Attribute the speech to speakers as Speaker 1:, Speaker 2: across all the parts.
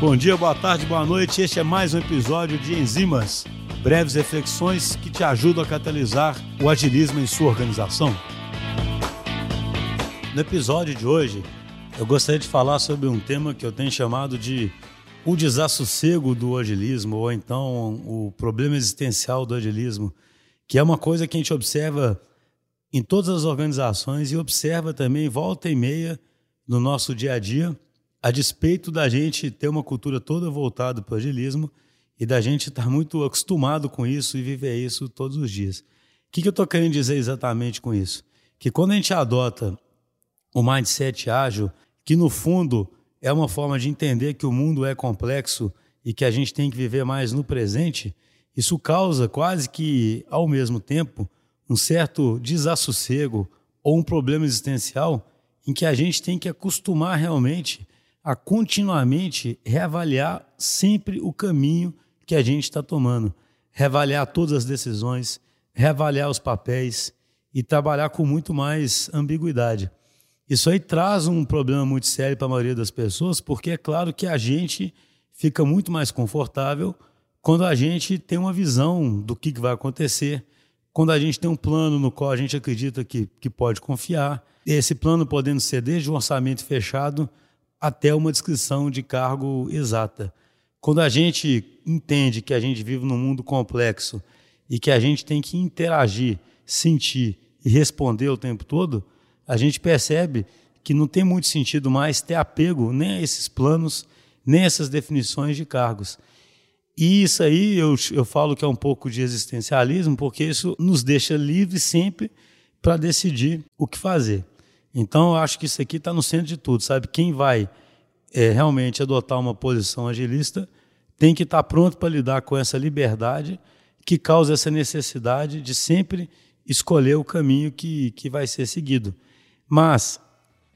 Speaker 1: Bom dia, boa tarde, boa noite. Este é mais um episódio de Enzimas, breves reflexões que te ajudam a catalisar o agilismo em sua organização. No episódio de hoje, eu gostaria de falar sobre um tema que eu tenho chamado de o desassossego do agilismo, ou então o problema existencial do agilismo, que é uma coisa que a gente observa em todas as organizações e observa também volta e meia no nosso dia a dia, a despeito da gente ter uma cultura toda voltada para o agilismo e da gente estar muito acostumado com isso e viver isso todos os dias. O que, que eu estou querendo dizer exatamente com isso? Que quando a gente adota o mindset ágil, que no fundo é uma forma de entender que o mundo é complexo e que a gente tem que viver mais no presente, isso causa quase que, ao mesmo tempo, um certo desassossego ou um problema existencial em que a gente tem que acostumar realmente a continuamente reavaliar sempre o caminho que a gente está tomando, reavaliar todas as decisões, reavaliar os papéis e trabalhar com muito mais ambiguidade. Isso aí traz um problema muito sério para a maioria das pessoas, porque é claro que a gente fica muito mais confortável quando a gente tem uma visão do que, vai acontecer, quando a gente tem um plano no qual a gente acredita que, que pode confiar, esse plano podendo ser desde um orçamento fechado até uma descrição de cargo exata. Quando a gente entende que a gente vive num mundo complexo e que a gente tem que interagir, sentir e responder o tempo todo, a gente percebe que não tem muito sentido mais ter apego nem a esses planos, nem a essas definições de cargos. E isso aí eu, eu falo que é um pouco de existencialismo, porque isso nos deixa livres sempre para decidir o que fazer. Então eu acho que isso aqui está no centro de tudo, sabe? Quem vai é, realmente adotar uma posição agilista tem que estar tá pronto para lidar com essa liberdade que causa essa necessidade de sempre escolher o caminho que, que vai ser seguido. Mas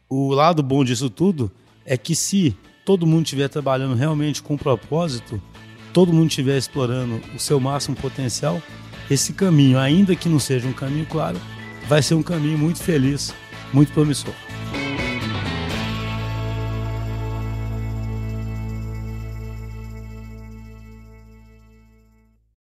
Speaker 1: o lado bom disso tudo é que se todo mundo estiver trabalhando realmente com propósito, todo mundo estiver explorando o seu máximo potencial, esse caminho, ainda que não seja um caminho claro, vai ser um caminho muito feliz, muito promissor.